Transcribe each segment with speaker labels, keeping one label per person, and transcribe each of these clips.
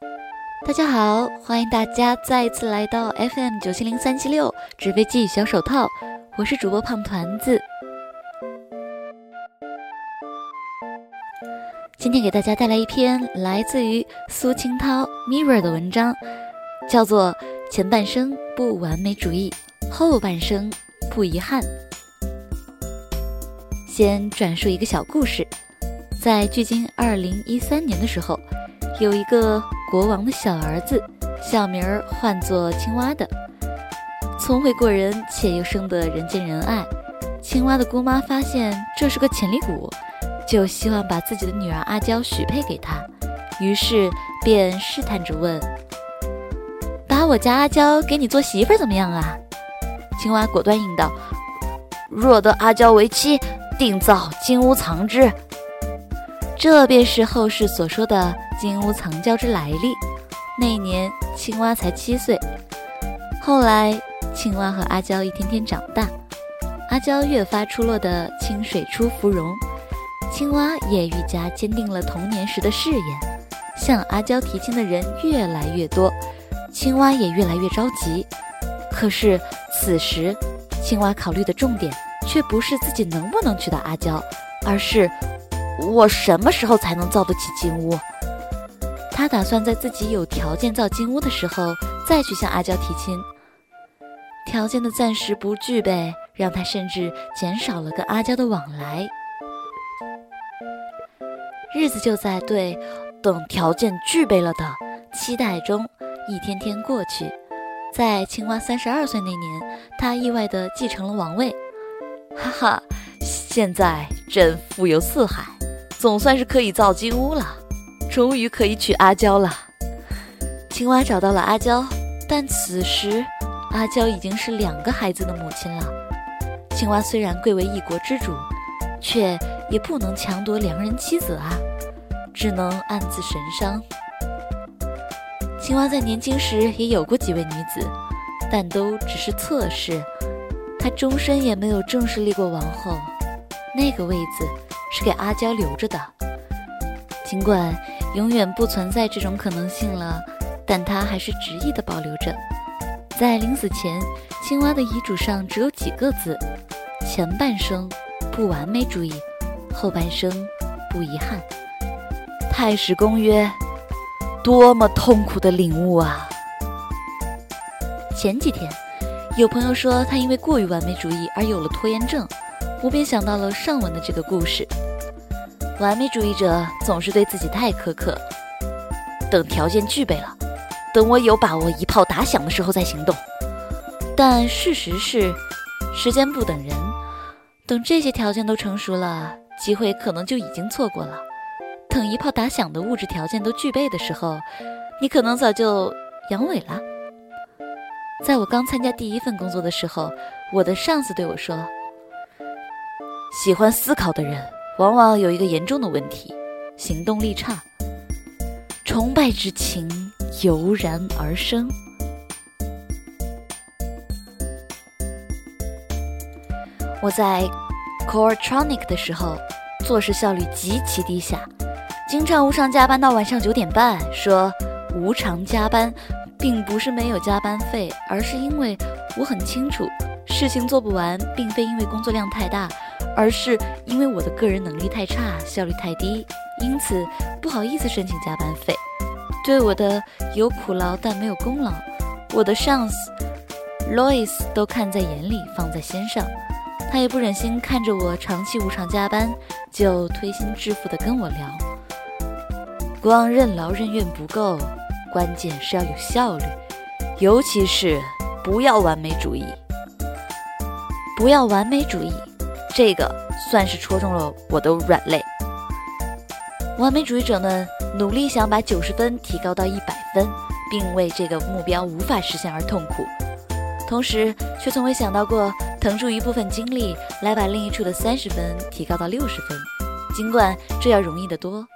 Speaker 1: 大家好，欢迎大家再次来到 FM 九七零三七六纸飞机与小手套，我是主播胖团子。今天给大家带来一篇来自于苏清涛 Mirror 的文章，叫做《前半生不完美主义，后半生不遗憾》。先转述一个小故事，在距今二零一三年的时候，有一个国王的小儿子，小名儿唤作青蛙的，聪慧过人，且又生得人见人爱。青蛙的姑妈发现这是个潜力股，就希望把自己的女儿阿娇许配给他，于是便试探着问：“把我家阿娇给你做媳妇儿怎么样啊？”青蛙果断应道：“
Speaker 2: 若得阿娇为妻。”定造金屋藏之，
Speaker 1: 这便是后世所说的金屋藏娇之来历。那年青蛙才七岁，后来青蛙和阿娇一天天长大，阿娇越发出落的清水出芙蓉，青蛙也愈加坚定了童年时的誓言。向阿娇提亲的人越来越多，青蛙也越来越着急。可是此时，青蛙考虑的重点。却不是自己能不能娶到阿娇，而是我什么时候才能造得起金屋？他打算在自己有条件造金屋的时候再去向阿娇提亲。条件的暂时不具备，让他甚至减少了跟阿娇的往来。日子就在对等条件具备了的期待中一天天过去。在青蛙三十二岁那年，他意外地继承了王位。
Speaker 2: 哈哈，现在朕富有四海，总算是可以造金屋了，终于可以娶阿娇了。
Speaker 1: 青蛙找到了阿娇，但此时阿娇已经是两个孩子的母亲了。青蛙虽然贵为一国之主，却也不能强夺良人妻子啊，只能暗自神伤。青蛙在年轻时也有过几位女子，但都只是侧室。他终身也没有正式立过王后，那个位子是给阿娇留着的。尽管永远不存在这种可能性了，但他还是执意的保留着。在临死前，青蛙的遗嘱上只有几个字：前半生不完美主义，后半生不遗憾。
Speaker 2: 太史公曰：多么痛苦的领悟啊！
Speaker 1: 前几天。有朋友说他因为过于完美主义而有了拖延症，我便想到了上文的这个故事。完美主义者总是对自己太苛刻，
Speaker 2: 等条件具备了，等我有把握一炮打响的时候再行动。
Speaker 1: 但事实是，时间不等人，等这些条件都成熟了，机会可能就已经错过了。等一炮打响的物质条件都具备的时候，你可能早就阳痿了。在我刚参加第一份工作的时候，我的上司对我说：“
Speaker 2: 喜欢思考的人往往有一个严重的问题，行动力差。崇拜之情油然而生。”我在 Coretronic 的时候，做事效率极其低下，经常无偿加班到晚上九点半，说无偿加班。并不是没有加班费，而是因为我很清楚，事情做不完，并非因为工作量太大，而是因为我的个人能力太差，效率太低，因此不好意思申请加班费。对我的有苦劳但没有功劳，我的上司 Lois 都看在眼里，放在心上。他也不忍心看着我长期无偿加班，就推心置腹地跟我聊，光任劳任怨不够。关键是要有效率，尤其是不要完美主义。不要完美主义，这个算是戳中了我的软肋。完美主义者们努力想把九十分提高到一百分，并为这个目标无法实现而痛苦，同时却从未想到过腾出一部分精力来把另一处的三十分提高到六十分，尽管这要容易得多。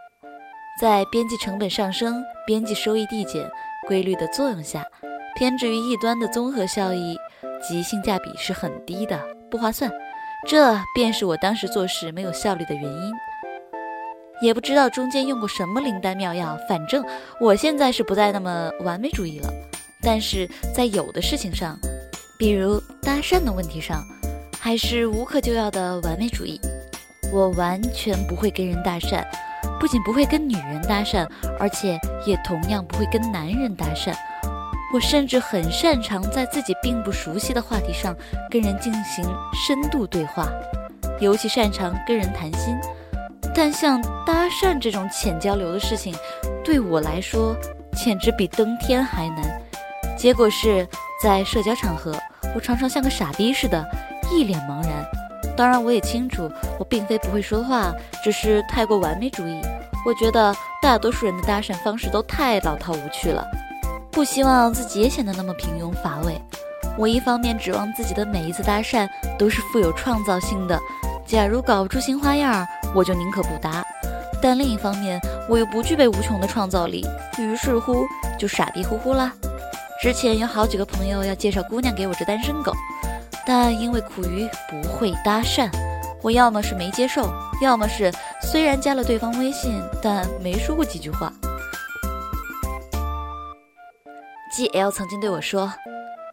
Speaker 2: 在边际成本上升、边际收益递减规律的作用下，偏执于一端的综合效益及性价比是很低的，不划算。这便是我当时做事没有效率的原因。
Speaker 1: 也不知道中间用过什么灵丹妙药，反正我现在是不再那么完美主义了。但是在有的事情上，比如搭讪的问题上，还是无可救药的完美主义。我完全不会跟人搭讪，不仅不会跟女人搭讪，而且也同样不会跟男人搭讪。我甚至很擅长在自己并不熟悉的话题上跟人进行深度对话，尤其擅长跟人谈心。但像搭讪这种浅交流的事情，对我来说简直比登天还难。结果是在社交场合，我常常像个傻逼似的，一脸茫然。当然，我也清楚，我并非不会说话，只是太过完美主义。我觉得大多数人的搭讪方式都太老套无趣了，不希望自己也显得那么平庸乏味。我一方面指望自己的每一次搭讪都是富有创造性的。假如搞不出新花样，我就宁可不搭。但另一方面，我又不具备无穷的创造力，于是乎就傻逼乎乎了。之前有好几个朋友要介绍姑娘给我这单身狗，但因为苦于不会搭讪，我要么是没接受，要么是虽然加了对方微信，但没说过几句话。G L 曾经对我说：“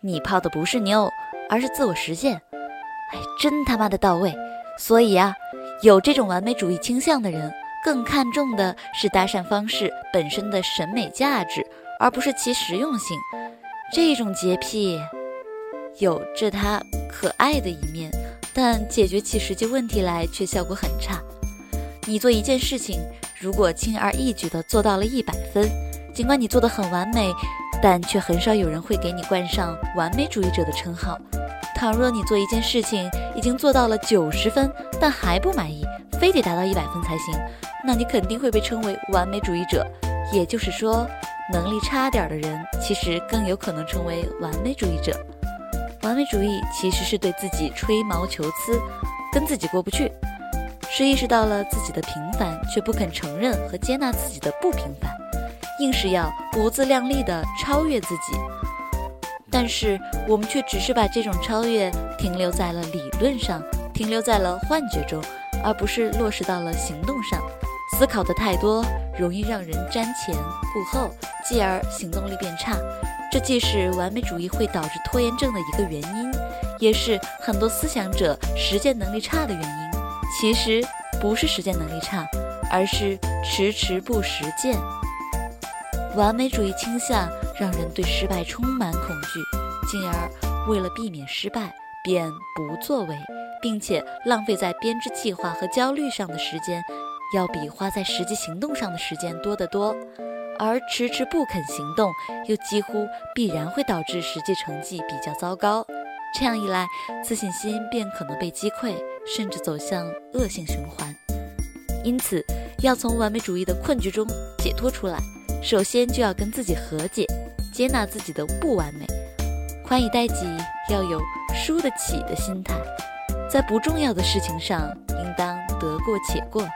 Speaker 1: 你泡的不是妞，而是自我实现。”哎，真他妈的到位。所以啊，有这种完美主义倾向的人，更看重的是搭讪方式本身的审美价值，而不是其实用性。这种洁癖有着它可爱的一面，但解决起实际问题来却效果很差。你做一件事情，如果轻而易举地做到了一百分，尽管你做得很完美，但却很少有人会给你冠上完美主义者的称号。倘若你做一件事情已经做到了九十分，但还不满意，非得达到一百分才行，那你肯定会被称为完美主义者。也就是说，能力差点的人其实更有可能成为完美主义者。完美主义其实是对自己吹毛求疵，跟自己过不去，是意识到了自己的平凡，却不肯承认和接纳自己的不平凡，硬是要不自量力地超越自己。但是我们却只是把这种超越停留在了理论上，停留在了幻觉中，而不是落实到了行动上。思考的太多，容易让人瞻前顾后，继而行动力变差。这既是完美主义会导致拖延症的一个原因，也是很多思想者实践能力差的原因。其实不是实践能力差，而是迟迟不实践。完美主义倾向。让人对失败充满恐惧，进而为了避免失败，便不作为，并且浪费在编织计划和焦虑上的时间，要比花在实际行动上的时间多得多。而迟迟不肯行动，又几乎必然会导致实际成绩比较糟糕。这样一来，自信心便可能被击溃，甚至走向恶性循环。因此，要从完美主义的困局中解脱出来，首先就要跟自己和解。接纳自己的不完美，宽以待己，要有输得起的心态。在不重要的事情上，应当得过且过。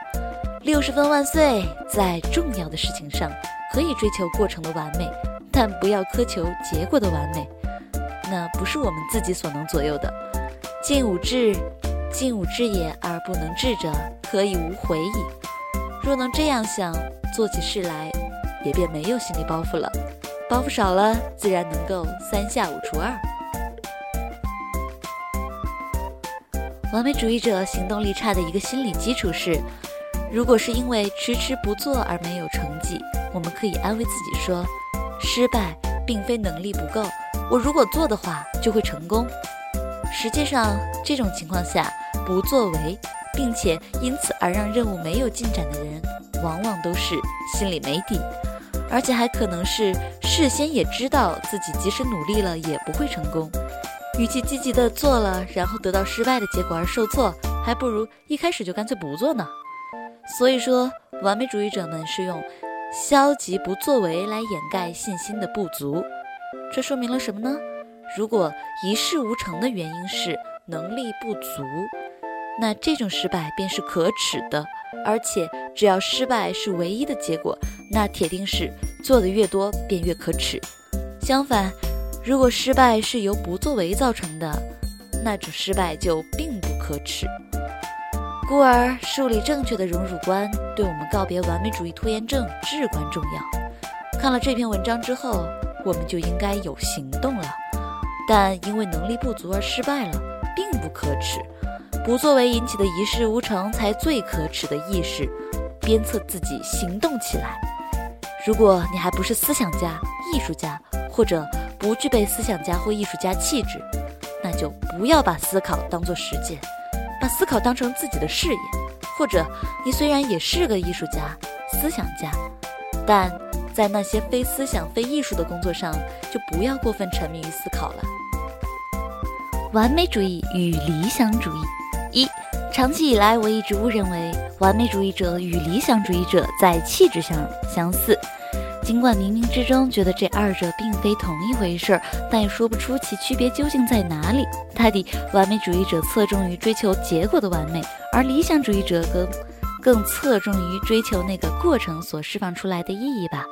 Speaker 1: 六十分万岁！在重要的事情上，可以追求过程的完美，但不要苛求结果的完美。那不是我们自己所能左右的。尽吾志，尽吾志也，而不能治者，可以无悔矣。若能这样想，做起事来，也便没有心理包袱了。包袱少了，自然能够三下五除二。完美主义者行动力差的一个心理基础是：如果是因为迟迟不做而没有成绩，我们可以安慰自己说，失败并非能力不够，我如果做的话就会成功。实际上，这种情况下不作为，并且因此而让任务没有进展的人，往往都是心里没底。而且还可能是事先也知道自己即使努力了也不会成功，与其积极的做了，然后得到失败的结果而受挫，还不如一开始就干脆不做呢。所以说，完美主义者们是用消极不作为来掩盖信心的不足。这说明了什么呢？如果一事无成的原因是能力不足，那这种失败便是可耻的。而且，只要失败是唯一的结果，那铁定是做的越多便越可耻。相反，如果失败是由不作为造成的，那种失败就并不可耻。
Speaker 2: 故而，树立正确的荣辱观，对我们告别完美主义拖延症至关重要。看了这篇文章之后，我们就应该有行动了。但因为能力不足而失败了，并不可耻。不作为引起的一事无成，才最可耻的意识。鞭策自己行动起来。如果你还不是思想家、艺术家，或者不具备思想家或艺术家气质，那就不要把思考当做实践，把思考当成自己的事业。或者，你虽然也是个艺术家、思想家，但在那些非思想、非艺术的工作上，就不要过分沉迷于思考了。
Speaker 1: 完美主义与理想主义一。长期以来，我一直误认为完美主义者与理想主义者在气质上相似，尽管冥冥之中觉得这二者并非同一回事儿，但也说不出其区别究竟在哪里。大抵，完美主义者侧重于追求结果的完美，而理想主义者更更侧重于追求那个过程所释放出来的意义吧。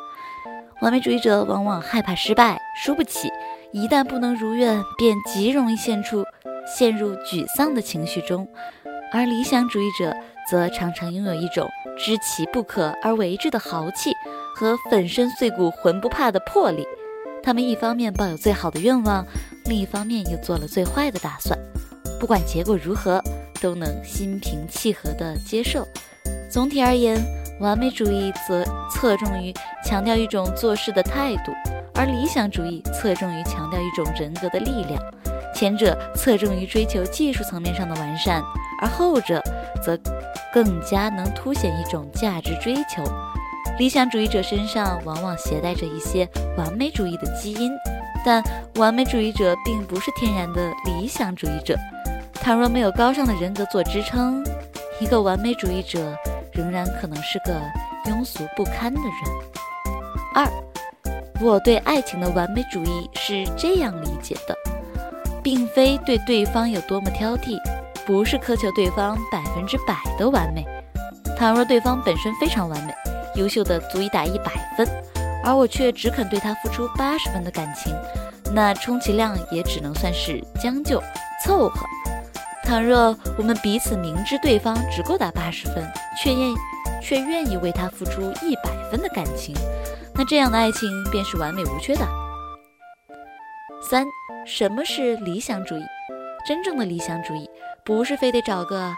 Speaker 1: 完美主义者往往害怕失败，输不起，一旦不能如愿，便极容易陷出陷入沮丧的情绪中。而理想主义者则常常拥有一种知其不可而为之的豪气和粉身碎骨浑不怕的魄力。他们一方面抱有最好的愿望，另一方面又做了最坏的打算。不管结果如何，都能心平气和地接受。总体而言，完美主义则侧重于强调一种做事的态度，而理想主义侧重于强调一种人格的力量。前者侧重于追求技术层面上的完善。而后者则更加能凸显一种价值追求。理想主义者身上往往携带着一些完美主义的基因，但完美主义者并不是天然的理想主义者。倘若没有高尚的人格做支撑，一个完美主义者仍然可能是个庸俗不堪的人。二，我对爱情的完美主义是这样理解的，并非对对方有多么挑剔。不是苛求对方百分之百的完美，倘若对方本身非常完美，优秀的足以打一百分，而我却只肯对他付出八十分的感情，那充其量也只能算是将就凑合。倘若我们彼此明知对方只够打八十分，却愿却愿意为他付出一百分的感情，那这样的爱情便是完美无缺的。三，什么是理想主义？真正的理想主义。不是非得找个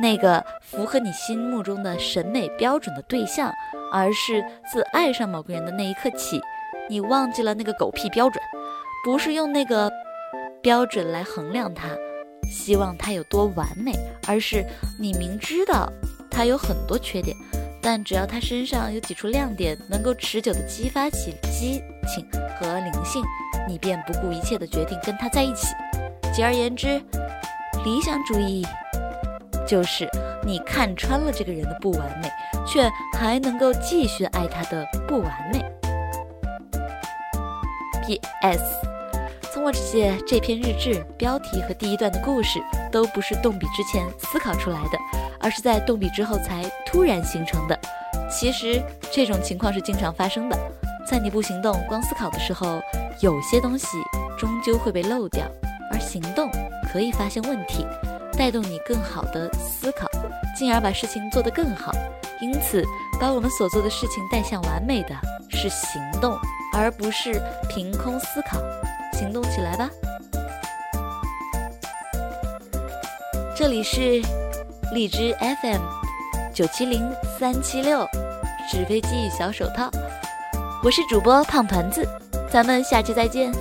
Speaker 1: 那个符合你心目中的审美标准的对象，而是自爱上某个人的那一刻起，你忘记了那个狗屁标准，不是用那个标准来衡量他，希望他有多完美，而是你明知道他有很多缺点，但只要他身上有几处亮点，能够持久的激发起激情和灵性，你便不顾一切的决定跟他在一起。简而言之。理想主义就是你看穿了这个人的不完美，却还能够继续爱他的不完美。P.S. 从我写这篇日志，标题和第一段的故事都不是动笔之前思考出来的，而是在动笔之后才突然形成的。其实这种情况是经常发生的，在你不行动光思考的时候，有些东西终究会被漏掉，而行动。可以发现问题，带动你更好的思考，进而把事情做得更好。因此，把我们所做的事情带向完美的是行动，而不是凭空思考。行动起来吧！这里是荔枝 FM 九七零三七六纸飞机与小手套，我是主播胖团子，咱们下期再见。